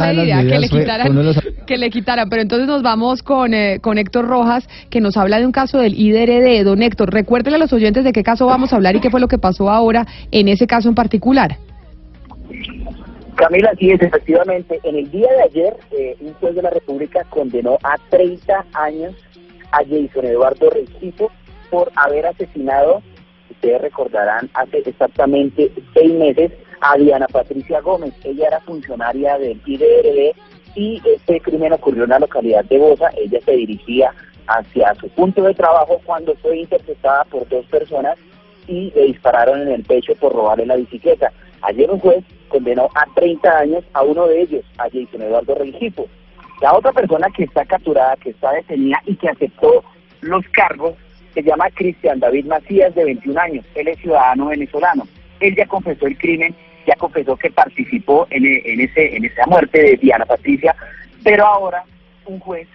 Idea que le quitaran, uno de los- que le quitaran, pero entonces nos vamos con, eh, con Héctor Rojas, que nos habla de un caso del IDRD. Don Héctor, recuérdele a los oyentes de qué caso vamos a hablar y qué fue lo que pasó ahora en ese caso en particular. Camila, sí es, efectivamente. En el día de ayer, eh, un juez de la República condenó a 30 años a Jason Eduardo Rengifo por haber asesinado, ustedes recordarán, hace exactamente seis meses a Diana Patricia Gómez. Ella era funcionaria del IDRD y este crimen ocurrió en la localidad de Bosa. Ella se dirigía hacia su punto de trabajo cuando fue interceptada por dos personas y le dispararon en el pecho por robarle la bicicleta. Ayer un juez condenó a 30 años a uno de ellos, a Jason Eduardo Rengifo. La otra persona que está capturada, que está detenida y que aceptó los cargos, se llama Cristian David Macías, de 21 años. Él es ciudadano venezolano. Él ya confesó el crimen, ya confesó que participó en, e- en, ese, en esa muerte de Diana Patricia, pero ahora un juez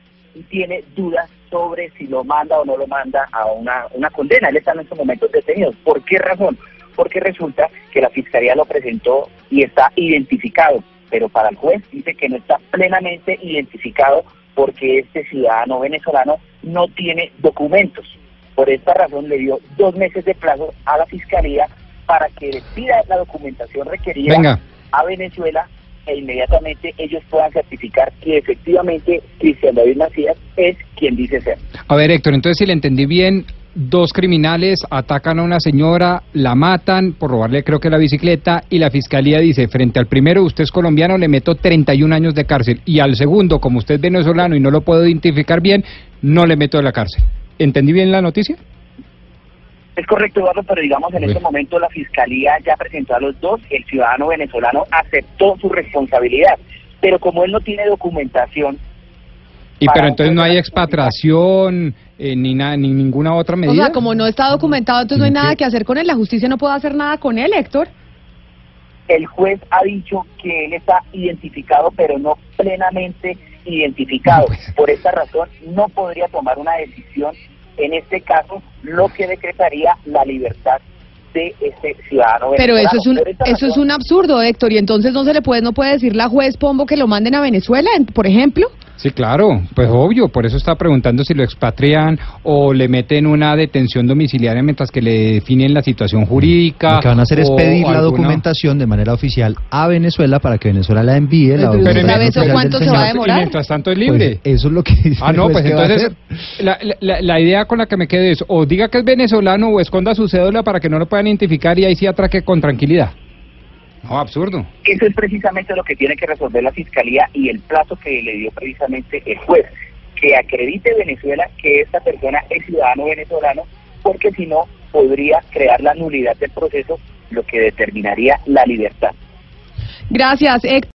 tiene dudas sobre si lo manda o no lo manda a una, una condena. Él está en estos momentos detenido. ¿Por qué razón? Porque resulta que la fiscalía lo presentó y está identificado, pero para el juez dice que no está plenamente identificado porque este ciudadano venezolano no tiene documentos. Por esta razón le dio dos meses de plazo a la fiscalía para que le pida la documentación requerida Venga. a Venezuela e inmediatamente ellos puedan certificar que efectivamente Cristian David Macías es quien dice ser. A ver, Héctor, entonces si le entendí bien, dos criminales atacan a una señora, la matan por robarle creo que la bicicleta y la fiscalía dice, frente al primero, usted es colombiano, le meto 31 años de cárcel y al segundo, como usted es venezolano y no lo puedo identificar bien, no le meto de la cárcel. ¿Entendí bien la noticia? Es correcto, Eduardo, pero digamos en este momento la fiscalía ya presentó a los dos, el ciudadano venezolano aceptó su responsabilidad, pero como él no tiene documentación, Y Para pero entonces no hay expatriación eh, ni, na- ni ninguna otra O medida. sea, como no está documentado, entonces no hay nada que hacer con él. La justicia no puede hacer nada con él, Héctor. el juez ha dicho que él está identificado, pero no plenamente identificado. Por esta razón, no podría tomar una decisión en este caso, lo que decretaría la libertad de este ciudadano Pero eso es un eso es un absurdo, Héctor, y entonces no se le puede no puede decir la juez Pombo que lo manden a Venezuela, en- por ejemplo. Sí, claro, pues obvio, por eso está preguntando si lo expatrian o le meten una detención domiciliaria mientras que le definen la situación jurídica. Lo que van a hacer es pedir la alguna- documentación de manera oficial a Venezuela para que Venezuela la envíe. La Pero documentación ¿sabe eso cuánto se va a demorar? Y mientras tanto es Pues libre. eso es lo que dice Ah, no, pues entonces la, la- la idea con la que me quedé es o diga que es venezolano o esconda su cédula para que no lo puedan identificar y ahí sí atraque con tranquilidad. No, absurdo. Eso es precisamente lo que tiene que resolver la fiscalía y el plazo que le dio precisamente el juez, que acredite Venezuela que esta persona es ciudadano venezolano, porque si no podría crear la nulidad del proceso, lo que determinaría la libertad. Gracias, Héctor.